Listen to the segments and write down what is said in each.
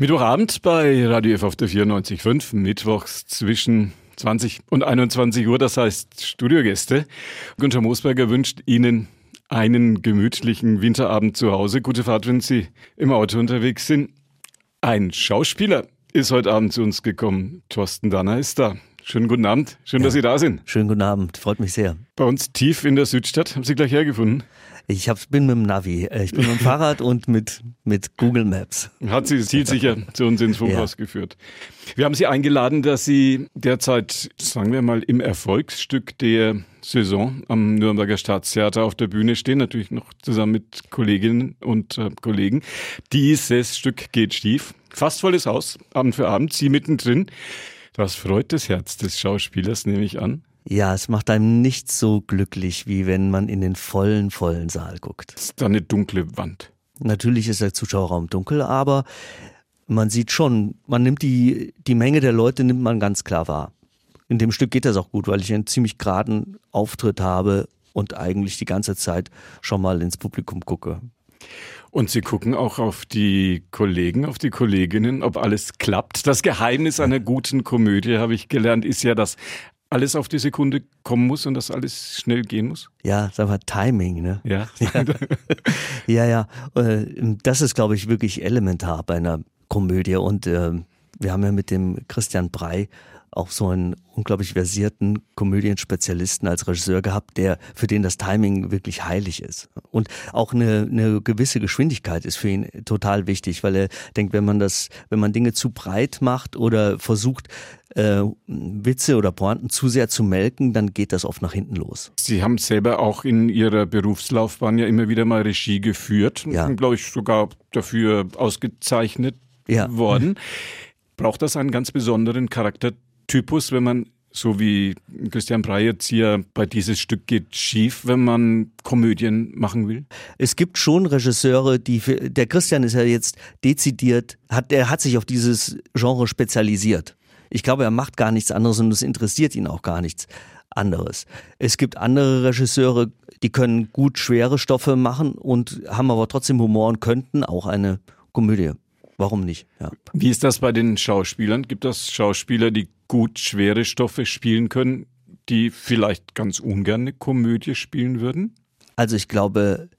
Mittwochabend bei Radio F auf der 94.5, mittwochs zwischen 20 und 21 Uhr, das heißt Studiogäste. Günther Moosberger wünscht Ihnen einen gemütlichen Winterabend zu Hause. Gute Fahrt, wenn Sie im Auto unterwegs sind. Ein Schauspieler ist heute Abend zu uns gekommen. Thorsten Danner ist da. Schönen guten Abend. Schön, ja. dass Sie da sind. Schönen guten Abend. Freut mich sehr. Bei uns tief in der Südstadt. Haben Sie gleich hergefunden? Ich hab, bin mit dem Navi. Äh, ich bin mit dem Fahrrad und mit, mit Google Maps. Hat Sie zielsicher zu uns ins Funkhaus ja. geführt. Wir haben Sie eingeladen, dass Sie derzeit, sagen wir mal, im Erfolgsstück der Saison am Nürnberger Staatstheater auf der Bühne stehen, natürlich noch zusammen mit Kolleginnen und äh, Kollegen. Dieses Stück geht schief. Fast volles Haus, Abend für Abend, Sie mittendrin. Was freut das Herz des Schauspielers, nehme ich an? Ja, es macht einem nicht so glücklich, wie wenn man in den vollen, vollen Saal guckt. Das ist da eine dunkle Wand. Natürlich ist der Zuschauerraum dunkel, aber man sieht schon, man nimmt die, die Menge der Leute nimmt man ganz klar wahr. In dem Stück geht das auch gut, weil ich einen ziemlich geraden Auftritt habe und eigentlich die ganze Zeit schon mal ins Publikum gucke. Und Sie gucken auch auf die Kollegen, auf die Kolleginnen, ob alles klappt. Das Geheimnis einer guten Komödie, habe ich gelernt, ist ja, dass alles auf die Sekunde kommen muss und dass alles schnell gehen muss? Ja, sag mal Timing, ne? Ja. ja, ja. Äh, das ist, glaube ich, wirklich elementar bei einer Komödie. Und äh, wir haben ja mit dem Christian Brei auch so einen unglaublich versierten Komödienspezialisten als Regisseur gehabt, der für den das Timing wirklich heilig ist. Und auch eine, eine gewisse Geschwindigkeit ist für ihn total wichtig, weil er denkt, wenn man das, wenn man Dinge zu breit macht oder versucht, äh, Witze oder Pointen zu sehr zu melken, dann geht das oft nach hinten los. Sie haben selber auch in Ihrer Berufslaufbahn ja immer wieder mal Regie geführt, ja. glaube ich sogar dafür ausgezeichnet ja. worden. Braucht das einen ganz besonderen Charakter Typus, wenn man so wie Christian Brey jetzt hier bei dieses Stück geht schief, wenn man Komödien machen will? Es gibt schon Regisseure, die für, der Christian ist ja jetzt dezidiert, hat, er hat sich auf dieses Genre spezialisiert. Ich glaube, er macht gar nichts anderes und es interessiert ihn auch gar nichts anderes. Es gibt andere Regisseure, die können gut schwere Stoffe machen und haben aber trotzdem Humor und könnten auch eine Komödie. Warum nicht? Ja. Wie ist das bei den Schauspielern? Gibt es Schauspieler, die gut schwere Stoffe spielen können, die vielleicht ganz ungern eine Komödie spielen würden? Also ich glaube,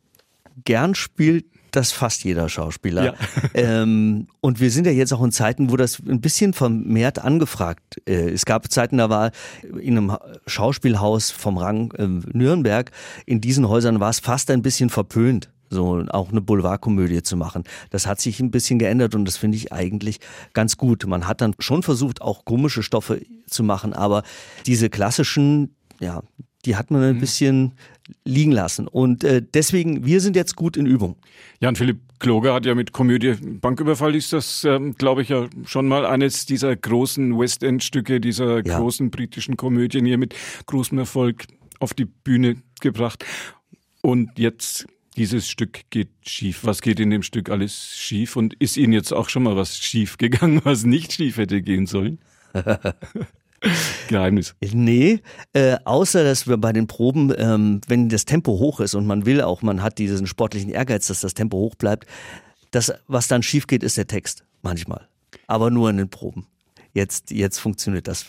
gern spielt das fast jeder Schauspieler. Ja. ähm, und wir sind ja jetzt auch in Zeiten, wo das ein bisschen vermehrt angefragt. Äh, es gab Zeiten, da war in einem Schauspielhaus vom Rang äh, Nürnberg, in diesen Häusern war es fast ein bisschen verpönt so auch eine Boulevardkomödie zu machen. Das hat sich ein bisschen geändert und das finde ich eigentlich ganz gut. Man hat dann schon versucht, auch komische Stoffe zu machen, aber diese klassischen, ja, die hat man ein mhm. bisschen liegen lassen. Und äh, deswegen, wir sind jetzt gut in Übung. Jan-Philipp Kloger hat ja mit Komödie Banküberfall ist das, ähm, glaube ich, ja schon mal eines dieser großen West End-Stücke, dieser ja. großen britischen Komödien hier mit großem Erfolg auf die Bühne gebracht. Und jetzt dieses Stück geht schief. Was geht in dem Stück alles schief? Und ist Ihnen jetzt auch schon mal was schief gegangen, was nicht schief hätte gehen sollen? Geheimnis. Nee, äh, außer dass wir bei den Proben, ähm, wenn das Tempo hoch ist und man will auch, man hat diesen sportlichen Ehrgeiz, dass das Tempo hoch bleibt, das, was dann schief geht, ist der Text. Manchmal. Aber nur in den Proben. Jetzt, jetzt funktioniert das.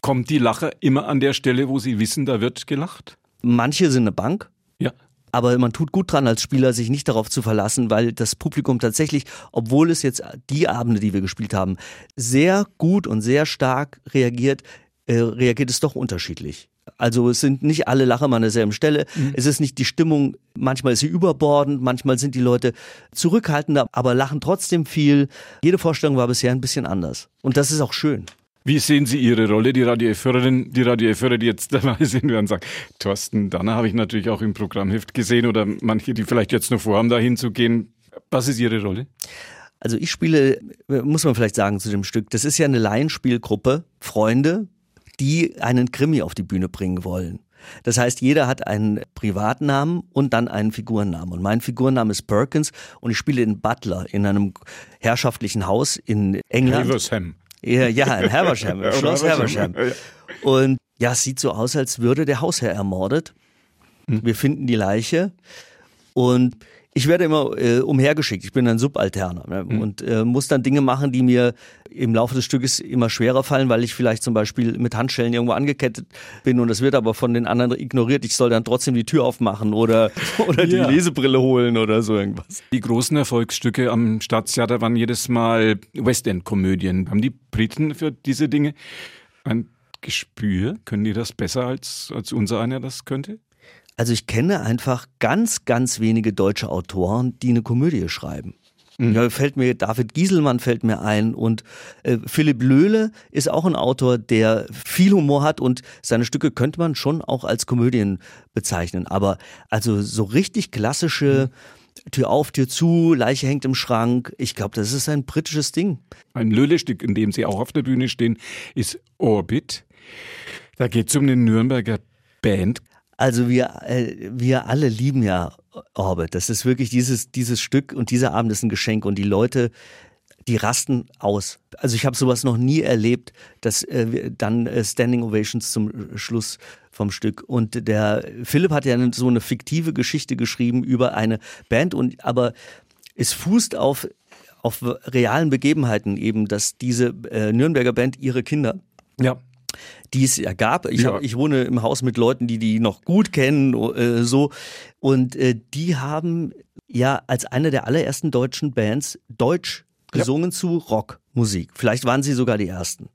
Kommt die Lache immer an der Stelle, wo Sie wissen, da wird gelacht? Manche sind eine Bank. Ja. Aber man tut gut dran als Spieler, sich nicht darauf zu verlassen, weil das Publikum tatsächlich, obwohl es jetzt die Abende, die wir gespielt haben, sehr gut und sehr stark reagiert, äh, reagiert es doch unterschiedlich. Also es sind nicht alle Lacher an derselben Stelle. Mhm. Es ist nicht die Stimmung, manchmal ist sie überbordend, manchmal sind die Leute zurückhaltender, aber lachen trotzdem viel. Jede Vorstellung war bisher ein bisschen anders. Und das ist auch schön. Wie sehen Sie Ihre Rolle, die Radio F-Hörerin, die Radio F-Hörer, die jetzt dabei sind, werden sagen, Thorsten Danner habe ich natürlich auch im Programmheft gesehen oder manche, die vielleicht jetzt noch vorhaben, da hinzugehen. Was ist Ihre Rolle? Also ich spiele, muss man vielleicht sagen zu dem Stück, das ist ja eine Laienspielgruppe, Freunde, die einen Krimi auf die Bühne bringen wollen. Das heißt, jeder hat einen Privatnamen und dann einen Figurennamen. Und mein Figurenname ist Perkins und ich spiele in Butler in einem herrschaftlichen Haus in England. Haversham. Ja, ja in Haversham, Schloss Haversham. Und ja, es sieht so aus, als würde der Hausherr ermordet. Hm. Wir finden die Leiche und ich werde immer äh, umhergeschickt. Ich bin ein Subalterner ne? mhm. und äh, muss dann Dinge machen, die mir im Laufe des Stückes immer schwerer fallen, weil ich vielleicht zum Beispiel mit Handschellen irgendwo angekettet bin und das wird aber von den anderen ignoriert. Ich soll dann trotzdem die Tür aufmachen oder, oder die ja. Lesebrille holen oder so irgendwas. Die großen Erfolgsstücke am Staatstheater waren jedes Mal Westend-Komödien. Haben die Briten für diese Dinge ein Gespür? Können die das besser als, als unser einer das könnte? Also ich kenne einfach ganz, ganz wenige deutsche Autoren, die eine Komödie schreiben. Mhm. Ja, fällt mir David Gieselmann fällt mir ein und äh, Philipp Löhle ist auch ein Autor, der viel Humor hat und seine Stücke könnte man schon auch als Komödien bezeichnen. Aber also so richtig klassische mhm. Tür auf, Tür zu, Leiche hängt im Schrank. Ich glaube, das ist ein britisches Ding. Ein Löhle-Stück, in dem Sie auch auf der Bühne stehen, ist Orbit. Da geht es um eine Nürnberger Band. Also wir, äh, wir alle lieben ja Orbit. Das ist wirklich dieses, dieses Stück und dieser Abend ist ein Geschenk und die Leute, die rasten aus. Also ich habe sowas noch nie erlebt, dass äh, dann äh, Standing Ovations zum Schluss vom Stück. Und der Philipp hat ja so eine fiktive Geschichte geschrieben über eine Band und aber es fußt auf auf realen Begebenheiten eben, dass diese äh, Nürnberger Band ihre Kinder ja die es ja gab. Ich, ja. Hab, ich wohne im Haus mit Leuten, die die noch gut kennen, äh, so. Und äh, die haben ja als eine der allerersten deutschen Bands Deutsch gesungen ja. zu Rockmusik. Vielleicht waren sie sogar die ersten.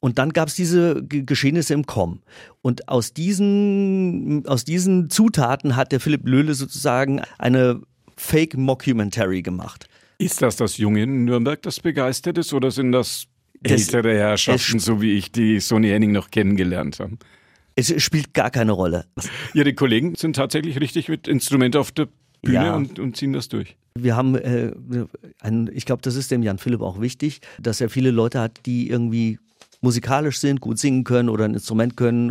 Und dann gab es diese Geschehnisse im Com. Und aus diesen, aus diesen Zutaten hat der Philipp Löhle sozusagen eine Fake Mockumentary gemacht. Ist das das junge Nürnberg, das begeistert ist, oder sind das ältere Herrschaften, so wie ich, die Sony Henning noch kennengelernt haben. Es spielt gar keine Rolle. Ihre Kollegen sind tatsächlich richtig mit Instrument auf der Bühne ja. und, und, ziehen das durch. Wir haben, äh, ein, ich glaube, das ist dem Jan Philipp auch wichtig, dass er viele Leute hat, die irgendwie musikalisch sind, gut singen können oder ein Instrument können,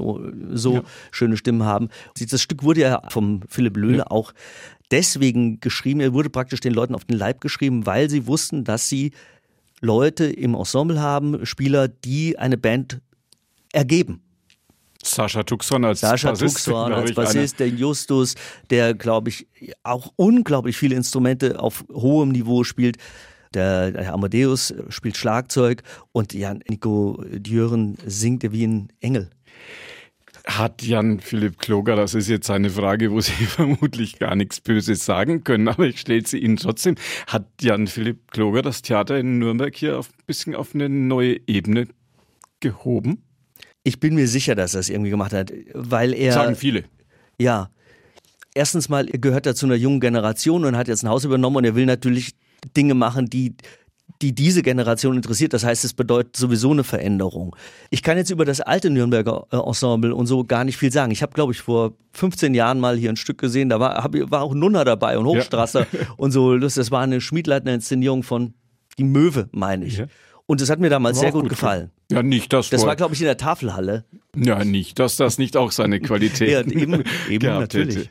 so ja. schöne Stimmen haben. Das Stück wurde ja vom Philipp Löhle ja. auch deswegen geschrieben, er wurde praktisch den Leuten auf den Leib geschrieben, weil sie wussten, dass sie Leute im Ensemble haben, Spieler, die eine Band ergeben. Sascha Tuxon als Sascha Bassist, Tuxon als Bassist, der Justus, der, glaube ich, auch unglaublich viele Instrumente auf hohem Niveau spielt. Der, der Amadeus spielt Schlagzeug und Jan Nico Djören singt wie ein Engel. Hat Jan Philipp Kloger, das ist jetzt eine Frage, wo Sie vermutlich gar nichts Böses sagen können, aber ich stelle sie Ihnen trotzdem. Hat Jan Philipp Kloger das Theater in Nürnberg hier ein bisschen auf eine neue Ebene gehoben? Ich bin mir sicher, dass er es irgendwie gemacht hat, weil er. Sagen viele. Ja. Erstens mal gehört er zu einer jungen Generation und hat jetzt ein Haus übernommen und er will natürlich Dinge machen, die die diese Generation interessiert. Das heißt, es bedeutet sowieso eine Veränderung. Ich kann jetzt über das alte Nürnberger äh, Ensemble und so gar nicht viel sagen. Ich habe, glaube ich, vor 15 Jahren mal hier ein Stück gesehen, da war, hab, war auch Nunner dabei und Hochstrasser ja. und so. Das war eine Schmiedleitner Inszenierung von Die Möwe, meine ich. Ja. Und das hat mir damals sehr gut, gut, gefallen. Ja, nicht das. Das war, glaube ich, in der Tafelhalle. Ja, nicht, dass das nicht auch seine Qualität ja, eben, eben natürlich. Hätte.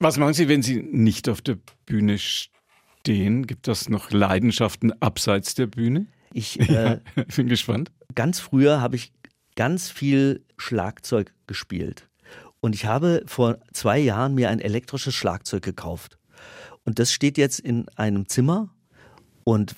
Was machen Sie, wenn Sie nicht auf der Bühne stehen? Stehen? Gibt das noch Leidenschaften abseits der Bühne? Ich äh, bin gespannt. Ganz früher habe ich ganz viel Schlagzeug gespielt. Und ich habe vor zwei Jahren mir ein elektrisches Schlagzeug gekauft. Und das steht jetzt in einem Zimmer und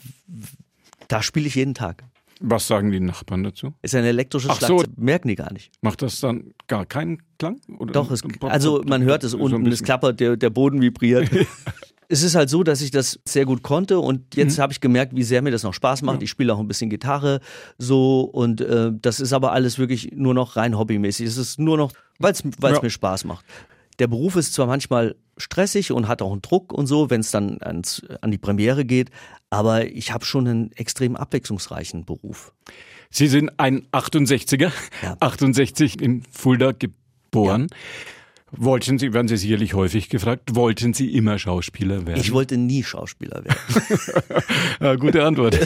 da spiele ich jeden Tag. Was sagen die Nachbarn dazu? Ist ein elektrisches Ach Schlagzeug. So. Merken die gar nicht. Macht das dann gar keinen Klang? Oder Doch, es, also man hört es unten, es klappert, der, der Boden vibriert. es ist halt so, dass ich das sehr gut konnte und jetzt mhm. habe ich gemerkt, wie sehr mir das noch Spaß macht. Ja. Ich spiele auch ein bisschen Gitarre so und äh, das ist aber alles wirklich nur noch rein hobbymäßig. Es ist nur noch, weil es ja. mir Spaß macht. Der Beruf ist zwar manchmal stressig und hat auch einen Druck und so, wenn es dann ans, an die Premiere geht, aber ich habe schon einen extrem abwechslungsreichen Beruf. Sie sind ein 68er, ja. 68 in Fulda geboren. Ja. Wollten Sie, werden Sie sicherlich häufig gefragt, wollten Sie immer Schauspieler werden? Ich wollte nie Schauspieler werden. ja, gute Antwort.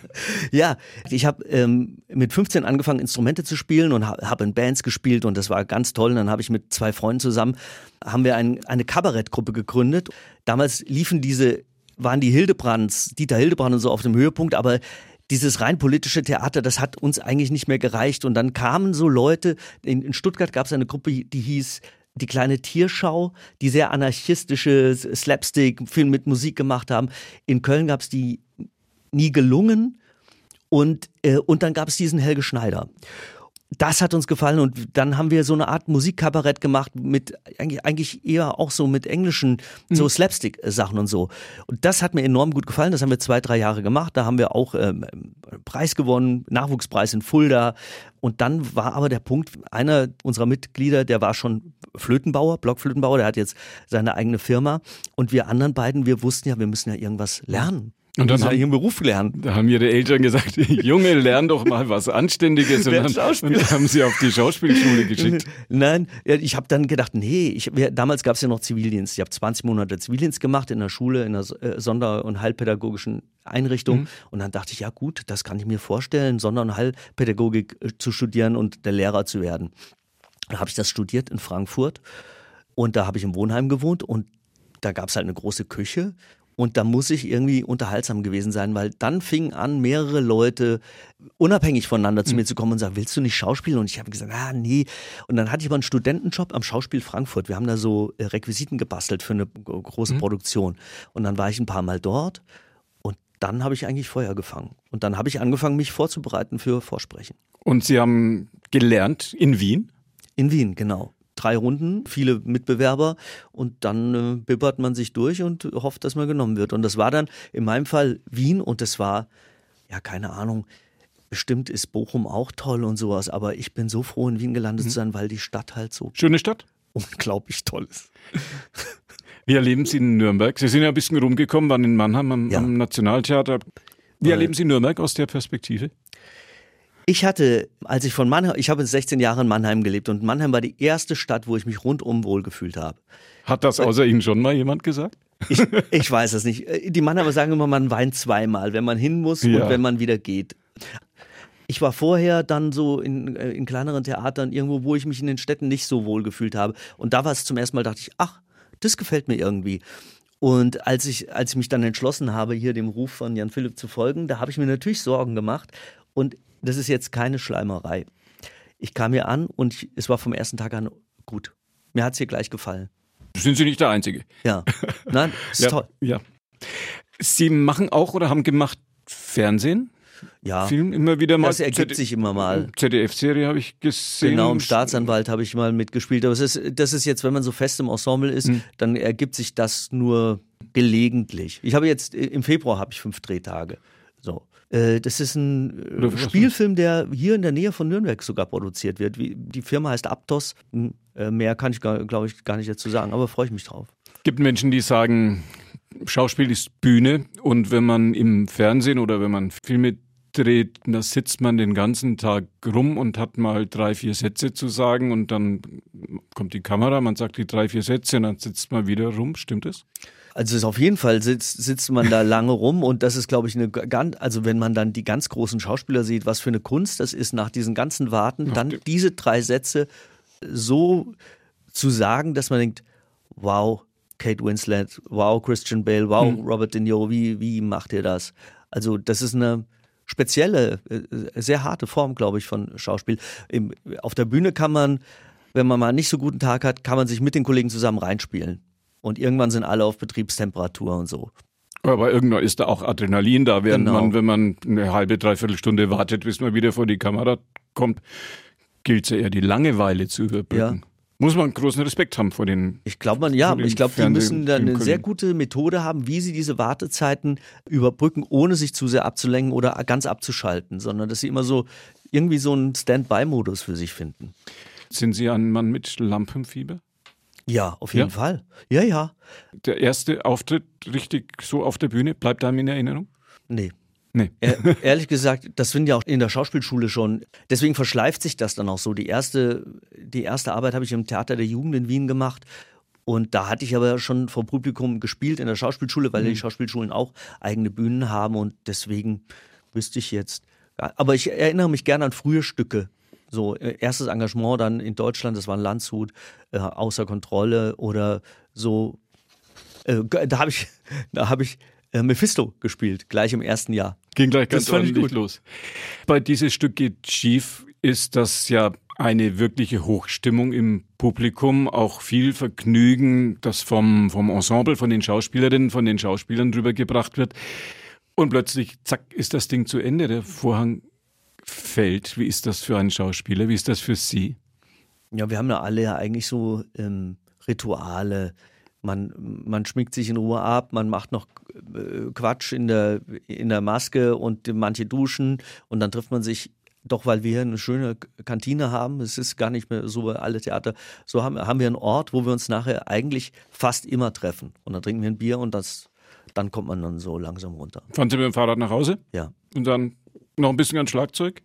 ja, ich habe ähm, mit 15 angefangen, Instrumente zu spielen und habe in Bands gespielt und das war ganz toll. Und dann habe ich mit zwei Freunden zusammen, haben wir ein, eine Kabarettgruppe gegründet. Damals liefen diese, waren die Hildebrands, Dieter Hildebrand und so auf dem Höhepunkt, aber dieses rein politische Theater, das hat uns eigentlich nicht mehr gereicht. Und dann kamen so Leute, in, in Stuttgart gab es eine Gruppe, die hieß die kleine Tierschau, die sehr anarchistische Slapstick, Film mit Musik gemacht haben. In Köln gab es die nie gelungen. Und, äh, und dann gab es diesen Helge Schneider das hat uns gefallen und dann haben wir so eine Art Musikkabarett gemacht mit eigentlich, eher auch so mit englischen so mhm. Slapstick-Sachen und so. Und das hat mir enorm gut gefallen. Das haben wir zwei, drei Jahre gemacht. Da haben wir auch ähm, Preis gewonnen, Nachwuchspreis in Fulda. Und dann war aber der Punkt, einer unserer Mitglieder, der war schon Flötenbauer, Blockflötenbauer, der hat jetzt seine eigene Firma. Und wir anderen beiden, wir wussten ja, wir müssen ja irgendwas lernen. Und dann haben, ihren Beruf lernen. Da haben ihre Eltern gesagt, Junge, lern doch mal was Anständiges. und, dann, und haben sie auf die Schauspielschule geschickt. Nein, ich habe dann gedacht, nee, ich, damals gab es ja noch Zivildienst. Ich habe 20 Monate Zivildienst gemacht in der Schule, in einer äh, Sonder- und Heilpädagogischen Einrichtung. Mhm. Und dann dachte ich, ja gut, das kann ich mir vorstellen, Sonder- und Heilpädagogik äh, zu studieren und der Lehrer zu werden. Dann habe ich das studiert in Frankfurt. Und da habe ich im Wohnheim gewohnt und da gab es halt eine große Küche und da muss ich irgendwie unterhaltsam gewesen sein, weil dann fingen an, mehrere Leute unabhängig voneinander zu mhm. mir zu kommen und sagen, willst du nicht schauspielen? Und ich habe gesagt, ah, nee. Und dann hatte ich aber einen Studentenjob am Schauspiel Frankfurt. Wir haben da so äh, Requisiten gebastelt für eine große mhm. Produktion. Und dann war ich ein paar Mal dort und dann habe ich eigentlich Feuer gefangen. Und dann habe ich angefangen, mich vorzubereiten für Vorsprechen. Und Sie haben gelernt in Wien? In Wien, genau drei Runden, viele Mitbewerber und dann äh, bibbert man sich durch und hofft, dass man genommen wird. Und das war dann in meinem Fall Wien und das war, ja, keine Ahnung, bestimmt ist Bochum auch toll und sowas, aber ich bin so froh, in Wien gelandet mhm. zu sein, weil die Stadt halt so. Schöne Stadt? Unglaublich toll ist. Wie erleben Sie in Nürnberg? Sie sind ja ein bisschen rumgekommen, waren in Mannheim am, ja. am Nationaltheater. Wie erleben Sie Nürnberg aus der Perspektive? Ich hatte, als ich von Mannheim, ich habe 16 Jahre in Mannheim gelebt und Mannheim war die erste Stadt, wo ich mich rundum wohlgefühlt habe. Hat das außer Ihnen schon mal jemand gesagt? Ich, ich weiß es nicht. Die Mannheimer sagen immer, man weint zweimal, wenn man hin muss ja. und wenn man wieder geht. Ich war vorher dann so in, äh, in kleineren Theatern irgendwo, wo ich mich in den Städten nicht so wohl gefühlt habe. Und da war es zum ersten Mal, dachte ich, ach, das gefällt mir irgendwie. Und als ich, als ich mich dann entschlossen habe, hier dem Ruf von Jan Philipp zu folgen, da habe ich mir natürlich Sorgen gemacht. Und das ist jetzt keine Schleimerei. Ich kam hier an und ich, es war vom ersten Tag an gut. Mir hat es hier gleich gefallen. Sind Sie nicht der Einzige? Ja. Nein, ist ja, toll. Ja. Sie machen auch oder haben gemacht Fernsehen? Ja. Film immer wieder mal. Das ergibt sich immer mal. ZDF-Serie habe ich gesehen. Genau, im Staatsanwalt habe ich mal mitgespielt. Aber es ist, das ist jetzt, wenn man so fest im Ensemble ist, hm. dann ergibt sich das nur gelegentlich. Ich habe jetzt, im Februar habe ich fünf Drehtage. Äh, das ist ein äh, Spielfilm, der hier in der Nähe von Nürnberg sogar produziert wird. Die Firma heißt Aptos. Hm, äh, mehr kann ich, glaube ich, gar nicht dazu sagen, aber freue ich mich drauf. Es gibt Menschen, die sagen, Schauspiel ist Bühne und wenn man im Fernsehen oder wenn man Filme dreht, da sitzt man den ganzen Tag rum und hat mal drei, vier Sätze zu sagen und dann kommt die Kamera, man sagt die drei, vier Sätze und dann sitzt man wieder rum. Stimmt das? Also ist auf jeden Fall sitzt, sitzt man da lange rum und das ist, glaube ich, eine ganz, also wenn man dann die ganz großen Schauspieler sieht, was für eine Kunst das ist, nach diesen ganzen Warten, dann diese drei Sätze so zu sagen, dass man denkt, wow, Kate Winslet, wow, Christian Bale, wow, hm. Robert De Niro, wie, wie macht ihr das? Also das ist eine spezielle, äh, sehr harte Form, glaube ich, von Schauspiel. Im, auf der Bühne kann man, wenn man mal nicht so guten Tag hat, kann man sich mit den Kollegen zusammen reinspielen und irgendwann sind alle auf Betriebstemperatur und so. Aber irgendwann ist da auch Adrenalin da, während genau. man, wenn man eine halbe, dreiviertel Stunde wartet, bis man wieder vor die Kamera kommt, gilt es ja eher die Langeweile zu überbrücken. Ja. Muss man großen Respekt haben vor den. Ich glaube, man, ja, ich glaube, die müssen da eine sehr gute Methode haben, wie sie diese Wartezeiten überbrücken, ohne sich zu sehr abzulenken oder ganz abzuschalten, sondern dass sie immer so irgendwie so einen Standby-Modus für sich finden. Sind Sie ein Mann mit Lampenfieber? Ja, auf jeden ja? Fall. Ja, ja. Der erste Auftritt richtig so auf der Bühne, bleibt einem in Erinnerung? Nee. Nee. ehrlich gesagt, das finden ja auch in der Schauspielschule schon. Deswegen verschleift sich das dann auch so. Die erste, die erste Arbeit habe ich im Theater der Jugend in Wien gemacht. Und da hatte ich aber schon vor Publikum gespielt in der Schauspielschule, weil mhm. die Schauspielschulen auch eigene Bühnen haben. Und deswegen wüsste ich jetzt. Aber ich erinnere mich gerne an frühe Stücke, so, äh, erstes Engagement dann in Deutschland, das war ein Landshut, äh, außer Kontrolle oder so. Äh, da habe ich, da habe ich äh, Mephisto gespielt, gleich im ersten Jahr. Ging gleich ganz ordentlich los. Bei dieses Stück geht schief, ist das ja eine wirkliche Hochstimmung im Publikum, auch viel Vergnügen, das vom, vom Ensemble, von den Schauspielerinnen, von den Schauspielern drüber gebracht wird. Und plötzlich, zack, ist das Ding zu Ende. Der Vorhang fällt. Wie ist das für einen Schauspieler? Wie ist das für Sie? Ja, wir haben ja alle ja eigentlich so ähm, Rituale. Man, man schminkt sich in Ruhe ab, man macht noch äh, Quatsch in der, in der Maske und manche duschen und dann trifft man sich doch weil wir hier eine schöne Kantine haben, es ist gar nicht mehr so alle Theater, so haben, haben wir einen Ort, wo wir uns nachher eigentlich fast immer treffen. Und dann trinken wir ein Bier und das, dann kommt man dann so langsam runter. Fahren Sie mit dem Fahrrad nach Hause? Ja. Und dann noch ein bisschen an Schlagzeug?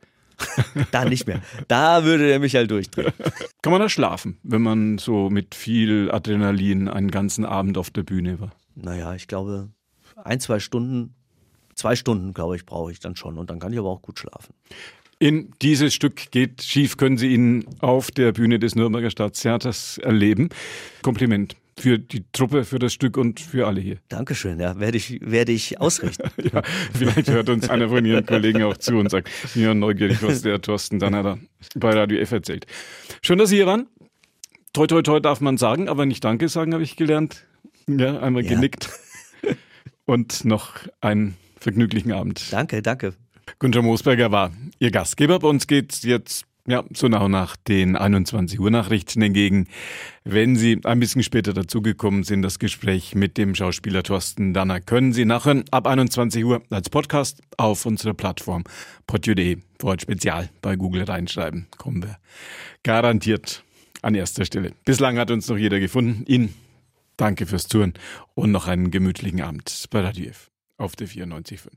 da nicht mehr. Da würde der Michael durchdrehen. Kann man da schlafen, wenn man so mit viel Adrenalin einen ganzen Abend auf der Bühne war? Naja, ich glaube, ein, zwei Stunden, zwei Stunden, glaube ich, brauche ich dann schon. Und dann kann ich aber auch gut schlafen. In dieses Stück geht schief, können Sie ihn auf der Bühne des Nürnberger Staatstheaters erleben. Kompliment für die Truppe, für das Stück und für alle hier. Dankeschön, ja, werde ich, werde ich ausrichten. ja, vielleicht hört uns einer von Ihren Kollegen auch zu und sagt, ja, neugierig, was der Thorsten dann da bei Radio F erzählt. Schön, dass Sie hier waren. Toi, toi, toi darf man sagen, aber nicht Danke sagen, habe ich gelernt. Ja, einmal ja. genickt. Und noch einen vergnüglichen Abend. Danke, danke. Günther Moosberger war Ihr Gastgeber. Bei uns geht's jetzt ja, so nach nach den 21 Uhr Nachrichten entgegen. Wenn Sie ein bisschen später dazugekommen sind, das Gespräch mit dem Schauspieler Thorsten Danner können Sie nachher ab 21 Uhr als Podcast auf unserer Plattform podio.de Wort Spezial bei Google reinschreiben. Kommen wir garantiert an erster Stelle. Bislang hat uns noch jeder gefunden. Ihnen danke fürs Zuhören und noch einen gemütlichen Abend bei Radio F auf der 94.5.